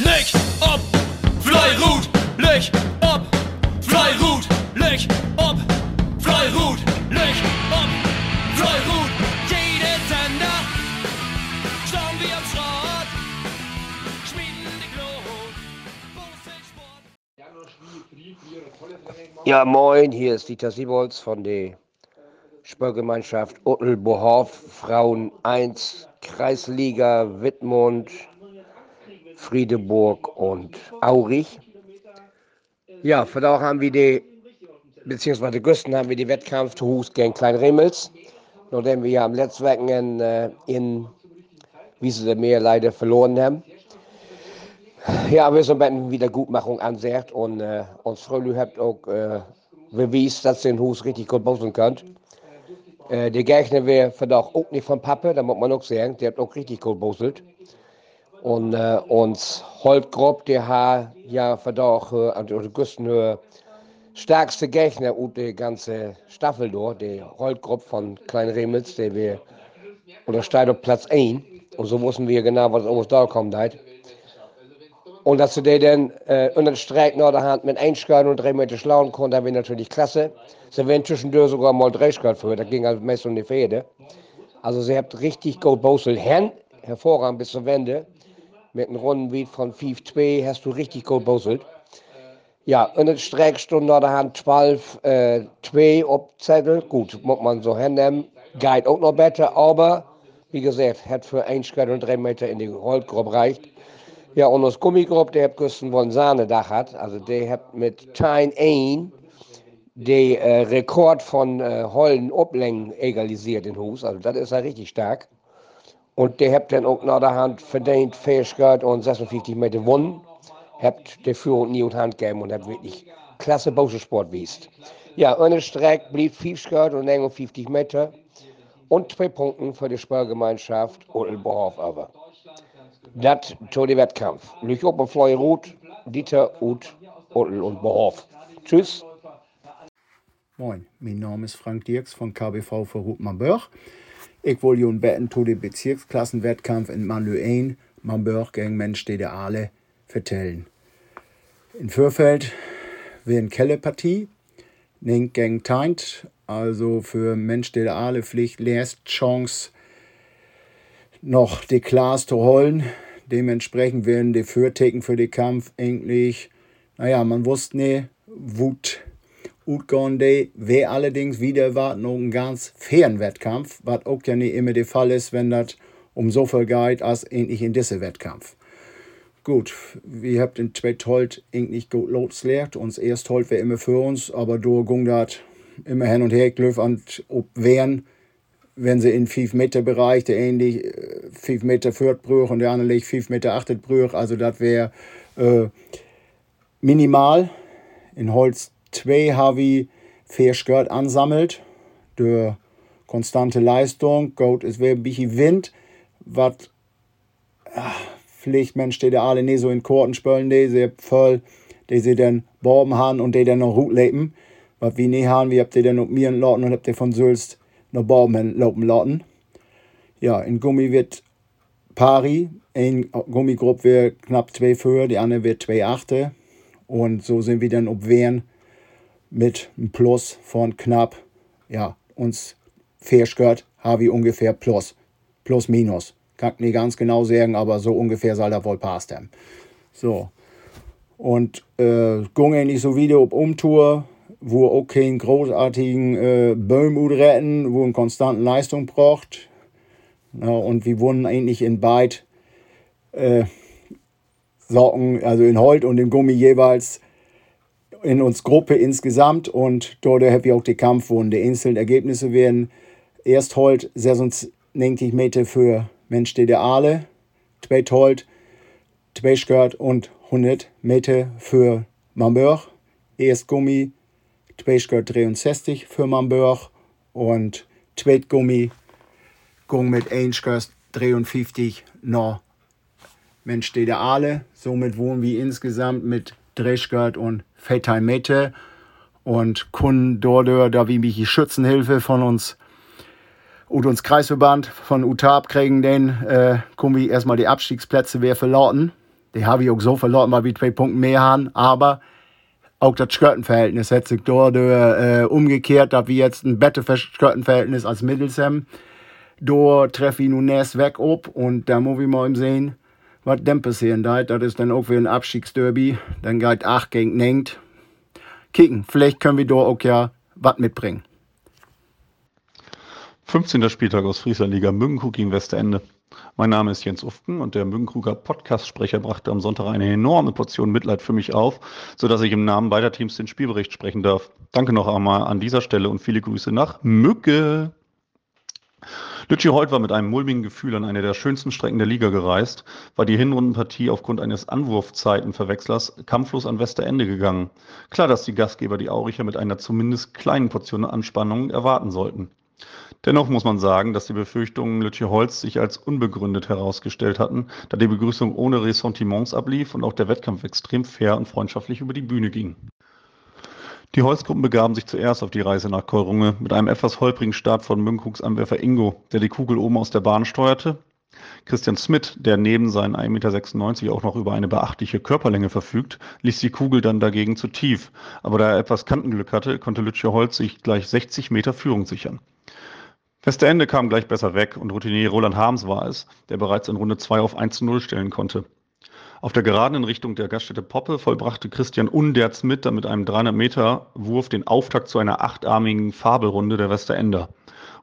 Licht ob Fleirut, Licht ob Fleirut, Licht ob Fleirut, Licht ob Fleirut. Jede Sender schauen wir am Schrott, schmieden die Sport. Ja, moin, hier ist Dieter Siebols von der Sportgemeinschaft Uttelbohoff, Frauen 1, Kreisliga Wittmund, Friedeburg und Aurich. Ja, von da haben wir die, beziehungsweise Güsten haben wir die Wettkampf zu Hus gegen Kleinremels, nachdem wir ja am letzten Wochenende äh, in Wiese der Meer leider verloren haben. Ja, wir sind eine Wiedergutmachung ansagt und äh, uns Frölü habt auch äh, bewiesen, dass ihr den Hus richtig gut bauen könnt. Äh, der Gegner wäre verdammt auch nicht von Pappe, da muss man auch sagen, der hat auch richtig gut bosselt. Und äh, uns Holtgrop, der hat ja verdammt äh, an der Güstenhöhe stärkste Gegner und die ganze Staffel dort, der Holtgrop von Klein Remels, der wir oder steht auf Platz 1. Und so wussten wir genau, was uns da kommt. Halt. Und dass du dir dann äh, unter den Streck nach der Hand mit einschalten und drei Meter schlauen konnte, wäre natürlich klasse. Sie werden zwischendurch sogar mal drei Schalt für, da ging halt meist um die Fäde. Also sie habt richtig gut Bosel. Hervorragend bis zur Wende. Mit einem runden Beat von 5-2 hast du richtig Bosel. Ja, in der Streckstunde der Hand 12, äh, 2 auf Zettel. Gut, muss man so hinnehmen. Geht auch noch besser, aber wie gesagt, hat für ein Schritt und drei Meter in die Holzgruppe reicht. Ja, und das Gummigruppe, der hat küssen von Sahnedach hat, also der hat mit Tein 1 den äh, Rekord von äh, Hollen Oblängen egalisiert in Hus, also das ist ja richtig stark. Und der hat dann auch nach der Hand verdient Fähigkeit und 56 Meter gewonnen. Habt der Führung nie und Hand gegeben und hat wirklich klasse Bausport wiest. Ja, eine Strecke blieb 50 und 51 Meter und zwei Punkte für die Sportgemeinschaft Odelbohoff aber. Das zu dem Wettkampf. Lüch op Floi Ruth, Dieter, Uth, Odel und Bohoff. Tschüss. Moin, mein Name ist Frank Dirks von KBV für Rutmanbörg. Ich will Ihnen betten zu dem Bezirksklassenwettkampf in Manlöen, Manbörg gegen Mensch der Aale vertellen. In Fürfeld wäre eine Kellepartie, Nink gegen Teint, also für Mensch der Aale Pflicht, erst Chance, noch die Klaas zu holen. Dementsprechend werden die Fürtheken für den Kampf eigentlich, naja, man wusste nicht, Wut Utgående wäre allerdings wieder noch ein ganz fairen Wettkampf, was auch ja nicht immer der Fall ist, wenn das um so viel geht, als ähnlich in diesem Wettkampf. Gut, wir habt den zweiten Holt eigentlich gut losgelegt. Uns erst Holt wäre immer für uns, aber du ging das immer hin und her gelöft und ob wären, wenn sie in 5 Meter Bereich, der ähnlich 5 Meter führt Brüch und der andere liegt 5 Meter achtet Brüch, also das wäre äh, minimal. In Holz 2 habe ich Fährskirt ansammelt, durch konstante Leistung, Goat ist ein bisschen Wind, was vielleicht Mensch, die alle nicht so in Korten spülen, die sie voll, die sie dann borben haben und die dann noch gut leben, was wir nicht haben, wir habt die dann noch mir lauten und habt die von Sülst noch borben laufen lauten. Ja, in Gummi wird Pari, ein Gummigruppe wird knapp zwei für, die andere wird zwei Achte. Und so sind wir dann ob Wehren mit einem Plus von knapp, ja, uns Fairskirt habe ich ungefähr plus, plus minus. Kann ich nicht ganz genau sagen, aber so ungefähr soll das wohl passt haben. So. Und äh, ging nicht so wieder auf Umtour, wo auch keinen großartigen äh, Böhm retten, wo eine konstante Leistung braucht. Ja, und wir wurden eigentlich in beid äh, Socken, also in Holt und in Gummi jeweils in uns Gruppe insgesamt und dort habe ich auch die Kampf, wo die einzelnen Ergebnisse werden. Erst Holt 96 Meter für Mensch Aale, zweit Holt, zwei Skirt und 100 Meter für Mamburg. Erst Gummi, zwei Skirt 63 für Mamburg und zweit Gummi, Gung mit 1 Skirt 53 noch Mensch der Aale. Somit wohnen wir insgesamt mit Dreschgard und Fetheim Mette und kun mich die Schützenhilfe von uns und uns Kreisverband von UTAB kriegen, den äh, wir erstmal die Abstiegsplätze wer verlauten. Die habe ich auch so verloren, weil wir zwei Punkte mehr haben, aber auch das Skirtenverhältnis hat sich dort äh, umgekehrt, da wir jetzt ein besseres Skirtenverhältnis als Middelsheim. Da treffe ich nun erst weg ob und da muss ich mal sehen, was dann passieren wird. Das ist dann auch wieder ein Abstiegsderby. Dann geht 8 gegen 9. Kicken, vielleicht können wir da auch ja was mitbringen. 15. Spieltag aus Frieslandliga Münkenkrug gegen Westerende. Mein Name ist Jens Ufken und der Münkenkruger Podcast-Sprecher brachte am Sonntag eine enorme Portion Mitleid für mich auf, sodass ich im Namen beider Teams den Spielbericht sprechen darf. Danke noch einmal an dieser Stelle und viele Grüße nach Mücke. Lütschiold war mit einem mulmigen Gefühl an eine der schönsten Strecken der Liga gereist, war die Hinrundenpartie aufgrund eines Anwurfzeitenverwechslers kampflos an Westerende gegangen. Klar, dass die Gastgeber die Auricher mit einer zumindest kleinen Portion Anspannung erwarten sollten. Dennoch muss man sagen, dass die Befürchtungen Lütje-Holz sich als unbegründet herausgestellt hatten, da die Begrüßung ohne Ressentiments ablief und auch der Wettkampf extrem fair und freundschaftlich über die Bühne ging. Die Holzgruppen begaben sich zuerst auf die Reise nach Keurunge mit einem etwas holprigen Start von Münkugs Anwerfer Ingo, der die Kugel oben aus der Bahn steuerte. Christian Smith, der neben seinen 1,96 Meter auch noch über eine beachtliche Körperlänge verfügt, ließ die Kugel dann dagegen zu tief. Aber da er etwas Kantenglück hatte, konnte Lütje Holz sich gleich 60 Meter Führung sichern. Westerende kam gleich besser weg und Routinier Roland Harms war es, der bereits in Runde 2 auf 1 zu 0 stellen konnte. Auf der Geraden in Richtung der Gaststätte Poppe vollbrachte Christian Underz mit mit einem 300 Meter Wurf den Auftakt zu einer achtarmigen Fabelrunde der Westerender.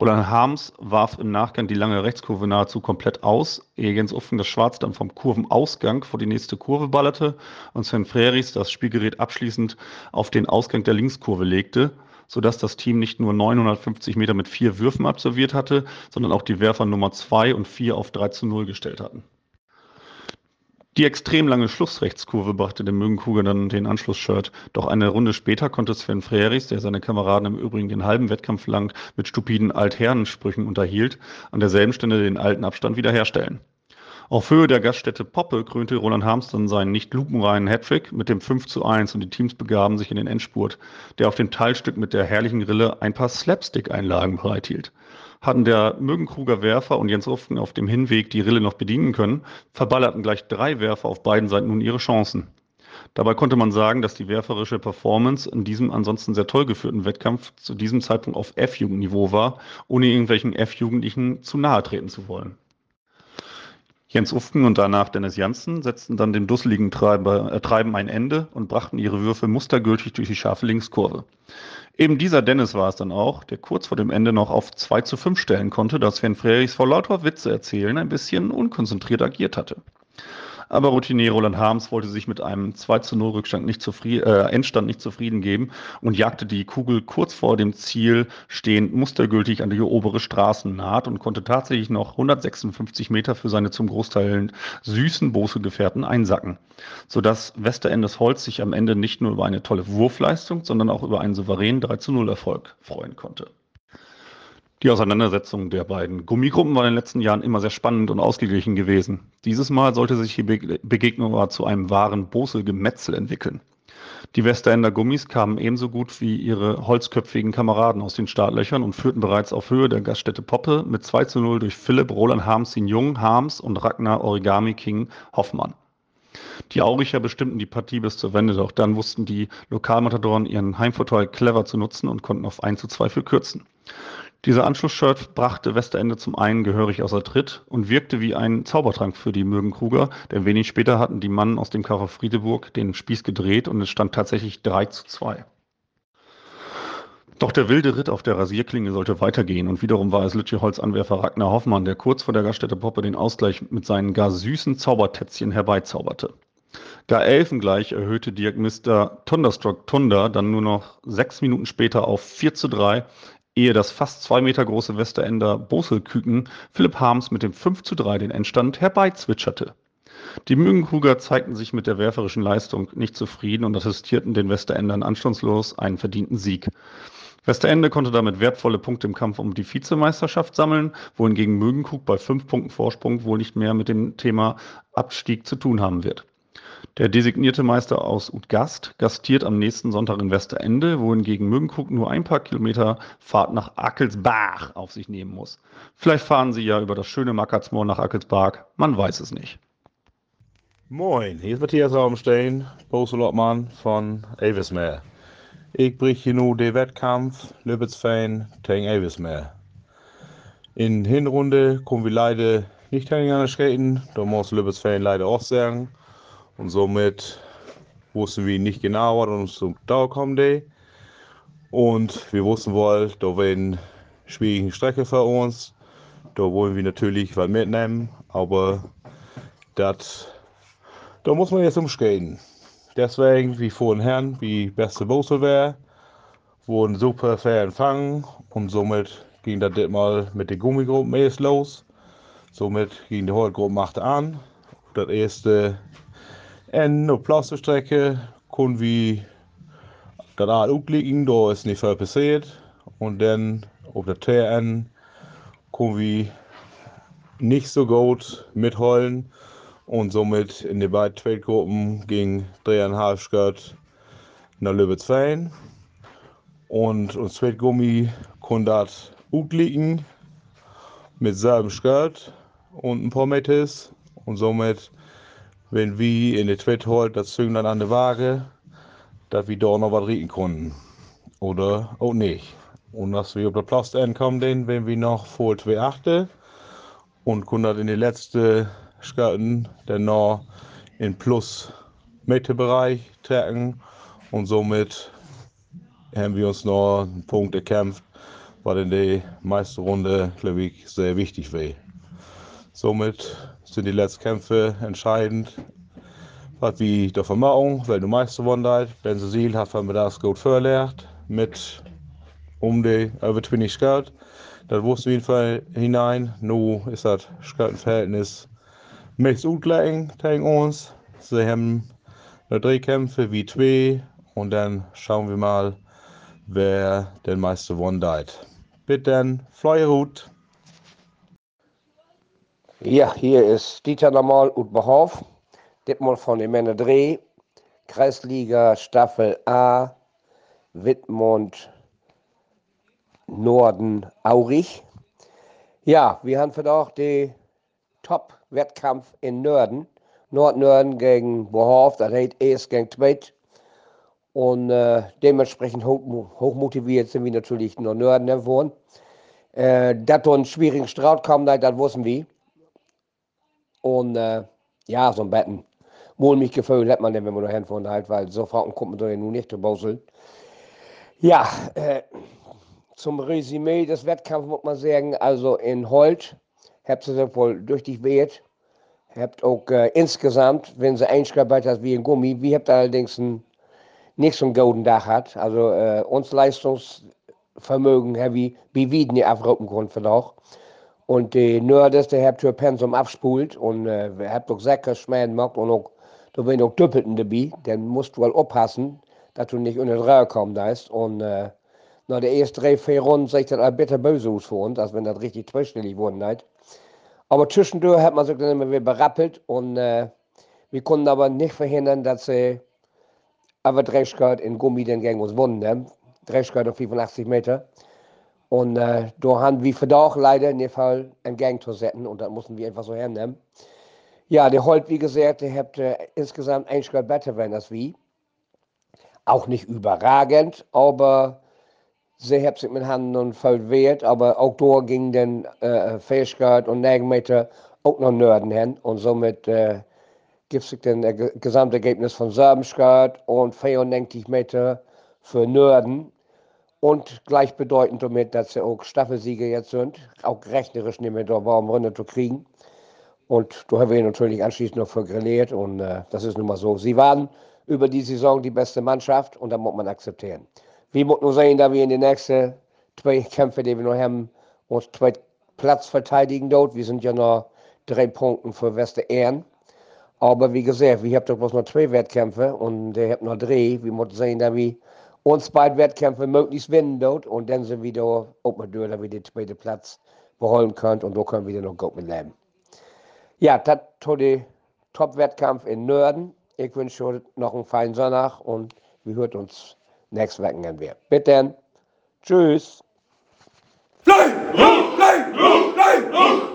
Roland Harms warf im Nachgang die lange Rechtskurve nahezu komplett aus, ehe Jens Uffen das Schwarz dann vom Kurvenausgang vor die nächste Kurve ballerte und Sven Freris das Spielgerät abschließend auf den Ausgang der Linkskurve legte, sodass das Team nicht nur 950 Meter mit vier Würfen absolviert hatte, sondern auch die Werfer Nummer 2 und 4 auf 3 zu 0 gestellt hatten. Die extrem lange Schlussrechtskurve brachte dem Mögenkuger dann den Anschlussshirt. Doch eine Runde später konnte Sven Freris, der seine Kameraden im Übrigen den halben Wettkampf lang mit stupiden Altherrensprüchen unterhielt, an derselben Stelle den alten Abstand wiederherstellen. Auf Höhe der Gaststätte Poppe krönte Roland Harms dann seinen nicht lupenreinen Hattrick mit dem 5 zu 1 und die Teams begaben sich in den Endspurt, der auf dem Teilstück mit der herrlichen Rille ein paar Slapstick-Einlagen bereithielt hatten der Mögenkruger Werfer und Jens Ufken auf dem Hinweg die Rille noch bedienen können, verballerten gleich drei Werfer auf beiden Seiten nun ihre Chancen. Dabei konnte man sagen, dass die werferische Performance in diesem ansonsten sehr toll geführten Wettkampf zu diesem Zeitpunkt auf F-Jugendniveau war, ohne irgendwelchen F-Jugendlichen zu nahe treten zu wollen. Jens Ufken und danach Dennis Janssen setzten dann dem dusseligen Treiber, äh, Treiben ein Ende und brachten ihre Würfe mustergültig durch die scharfe Linkskurve. Eben dieser Dennis war es dann auch, der kurz vor dem Ende noch auf 2 zu 5 stellen konnte, da Sven Frerichs vor lauter Witze erzählen ein bisschen unkonzentriert agiert hatte. Aber Routinier Roland Harms wollte sich mit einem 2 zu 0 Rückstand nicht zufrieden, äh, Endstand nicht zufrieden geben und jagte die Kugel kurz vor dem Ziel stehend mustergültig an die obere Straßennaht und konnte tatsächlich noch 156 Meter für seine zum Großteil süßen Bose-Gefährten einsacken, sodass Westerendes Holz sich am Ende nicht nur über eine tolle Wurfleistung, sondern auch über einen souveränen 3 zu 0 Erfolg freuen konnte. Die Auseinandersetzung der beiden Gummigruppen war in den letzten Jahren immer sehr spannend und ausgeglichen gewesen. Dieses Mal sollte sich die Begegnung aber zu einem wahren Bose-Gemetzel entwickeln. Die Westerender Gummis kamen ebenso gut wie ihre holzköpfigen Kameraden aus den Startlöchern und führten bereits auf Höhe der Gaststätte Poppe mit 2 zu 0 durch Philipp Roland Harms Jung Harms und Ragnar Origami King Hoffmann. Die Auricher bestimmten die Partie bis zur Wende, doch dann wussten die Lokalmatadoren ihren Heimvorteil clever zu nutzen und konnten auf 1 zu 2 für kürzen. Dieser Anschlussshirt brachte Westerende zum einen gehörig außer Tritt und wirkte wie ein Zaubertrank für die Mögenkruger, denn wenig später hatten die Mannen aus dem Karre Friedeburg den Spieß gedreht und es stand tatsächlich 3 zu 2. Doch der wilde Ritt auf der Rasierklinge sollte weitergehen und wiederum war es Lütjeholz-Anwerfer Ragnar Hoffmann, der kurz vor der Gaststätte Poppe den Ausgleich mit seinen gar süßen Zaubertätzchen herbeizauberte. Gar elfengleich erhöhte Diagmister Thunderstruck Thunder dann nur noch sechs Minuten später auf 4 zu 3 ehe das fast zwei Meter große Westerender Boselküken Philipp Harms mit dem 5 zu 3 den Endstand herbeizwitscherte. Die Mügenkruger zeigten sich mit der werferischen Leistung nicht zufrieden und attestierten den Westerendern anstandslos einen verdienten Sieg. Westerende konnte damit wertvolle Punkte im Kampf um die Vizemeisterschaft sammeln, wohingegen Mögenkrug bei fünf Punkten Vorsprung wohl nicht mehr mit dem Thema Abstieg zu tun haben wird. Der designierte Meister aus Utgast gastiert am nächsten Sonntag in Westerende, wohingegen Mögenkrug nur ein paar Kilometer Fahrt nach Ackelsbach auf sich nehmen muss. Vielleicht fahren sie ja über das schöne Mackertsmoor nach Ackelsbach, man weiß es nicht. Moin, hier ist Matthias Raumstein, Boselotmann von Avismeer. Ich brich hier nu den Wettkampf Lübbetsfein gegen Avismeer. In Hinrunde kommen wir leider nicht gegeneinander skaten, da muss Lübbetsfein leider auch sagen. Und somit wussten wir nicht genau, was uns zum Dauer kommt. Und wir wussten wohl, da werden schwierige Strecke für uns. Da wollen wir natürlich was mitnehmen, aber das da muss man jetzt umskaten. Deswegen, wie vorhin Herrn, wie beste Bosel wäre, wurden super fair empfangen und somit ging das mal mit der Gummigruppe los. Somit ging die Holgruppe machte an. Das erste Konnten wir das Art liegen, da ist nicht viel passiert. Und dann auf der TN konnten wir nicht so gut mitholen und somit in die beiden Tweetgruppen ging dreieinhalb Skirt nach Lübbetsfein. Und uns das gut liegen mit selben Skirt und ein paar Metis. Und somit, wenn wir in die Tweet holt, das dann an der Waage, dass wir da noch was riechen konnten. Oder auch nicht. Und dass wir auf der Plast kommen, wenn wir noch vor 2,8 und konnten in die letzte Skaten dann noch in plus Mitte-Bereich trecken und somit haben wir uns noch einen Punkt erkämpft, was in der meisten Runde, glaube ich, sehr wichtig war. Somit sind die letzten Kämpfe entscheidend, was wir davon machen, weil du meiste gewonnen Benzesil hat von mir das gut verlehrt mit um die über 20 Skat. Das wussten wir jeden Fall hinein. Nun ist das Skatenverhältnis Meest ungleich gegen uns. Sie haben eine Drehkämpfe wie zwei und dann schauen wir mal, wer den meisten gewonnen hat. Bitte dann, Feuerhut. Ja, hier ist Dieter nochmal und Behoff. Diesmal von den Männer Dreh. Kreisliga Staffel A. Wittmund Norden Aurich. Ja, wir haben für auch die Top-Wettkampf in Nörden. Nordnörden gegen Bohorf, das heißt erst gegen Tweit. Und äh, dementsprechend hoch, hochmotiviert sind wir natürlich nur Nörden geworden. Äh, dass da einen schwierigen Straut kam, das wussten wir. Und äh, ja, so ein Betten. Wohl mich gefühlt hat man denn, wenn man da hinfahren halt, weil so Frauen kommt man ja nun nicht zu bauseln. Ja, äh, zum Resümee des Wettkampfs muss man sagen, also in Holt habt sie wohl durch dich weht. Habt auch äh, insgesamt, wenn sie eingearbeitet hat wie ein Gummi, wie habt allerdings ein, nicht so einen golden Dach hat. Also äh, uns Leistungsvermögen wie aufrufen können für doch. Und die Nördes, der habt ihr Pensum abspult und äh, habt auch Säcke schmähen gemacht und auch, da werden auch Düppelten dabei. Dann musst du halt aufpassen, dass du nicht unter Reihe kommen ist. Und äh, nach der ersten drei, vier Runden sieht das bitter böse aus für uns, als wenn das richtig zweistellig geworden ist. Aber zwischendurch hat man sich dann immer wieder berappelt und äh, wir konnten aber nicht verhindern, dass sie aber Dreschgard in Gummi den gegen uns wonnen. Ne? Dreschgard auf 85 Meter. Und äh, da haben wir verdammt leider in dem Fall Gang zu setzen und das mussten wir einfach so hernehmen. Ja, der Holt, wie gesagt, der hat äh, insgesamt ein Schritt besser werden als wir. Auch nicht überragend, aber sie hat sich mit Hand und voll wehrt, aber auch da ging dann äh, Fähigkeit und Nägelmeter auch noch Nörden hin und somit äh, gibt es dann das Gesamtergebnis von Serbenschgard und 94 Meter für Nörden und gleichbedeutend damit, dass sie auch Staffelsieger jetzt sind, auch rechnerisch nicht mehr da warm Runde zu kriegen. Und da haben wir natürlich anschließend noch für grilliert und äh, das ist nun mal so. Sie waren über die Saison die beste Mannschaft und da muss man akzeptieren. Wie muss nur sein, dass wir in den nächsten zwei Kämpfen, die wir noch haben, uns zwei Platz verteidigen dort. Wir sind ja noch drei Punkte für Wester Ehren. Aber wie gesagt, wir haben doch bloß noch zwei Wettkämpfe und ihr habt noch drei. Wir müssen sehen, dass wir uns beide Wettkämpfe möglichst gewinnen dort und dann sind wir da oben durch, dass wir den zweiten Platz beholen können und da können wir dann noch gut mit leben. Ja, das war der Top-Wettkampf in Nörden. Ich wünsche euch noch einen feinen Sonntag und wir hören uns nächstes Wochenende wieder. Bitte. Tschüss. Fly, fly, fly, rot.